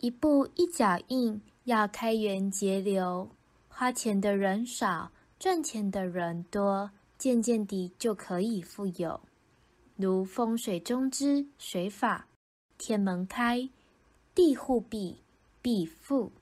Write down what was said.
一步一脚印要开源节流。花钱的人少赚钱的人多渐渐地就可以富有。如风水中之水法天门开地户闭必富。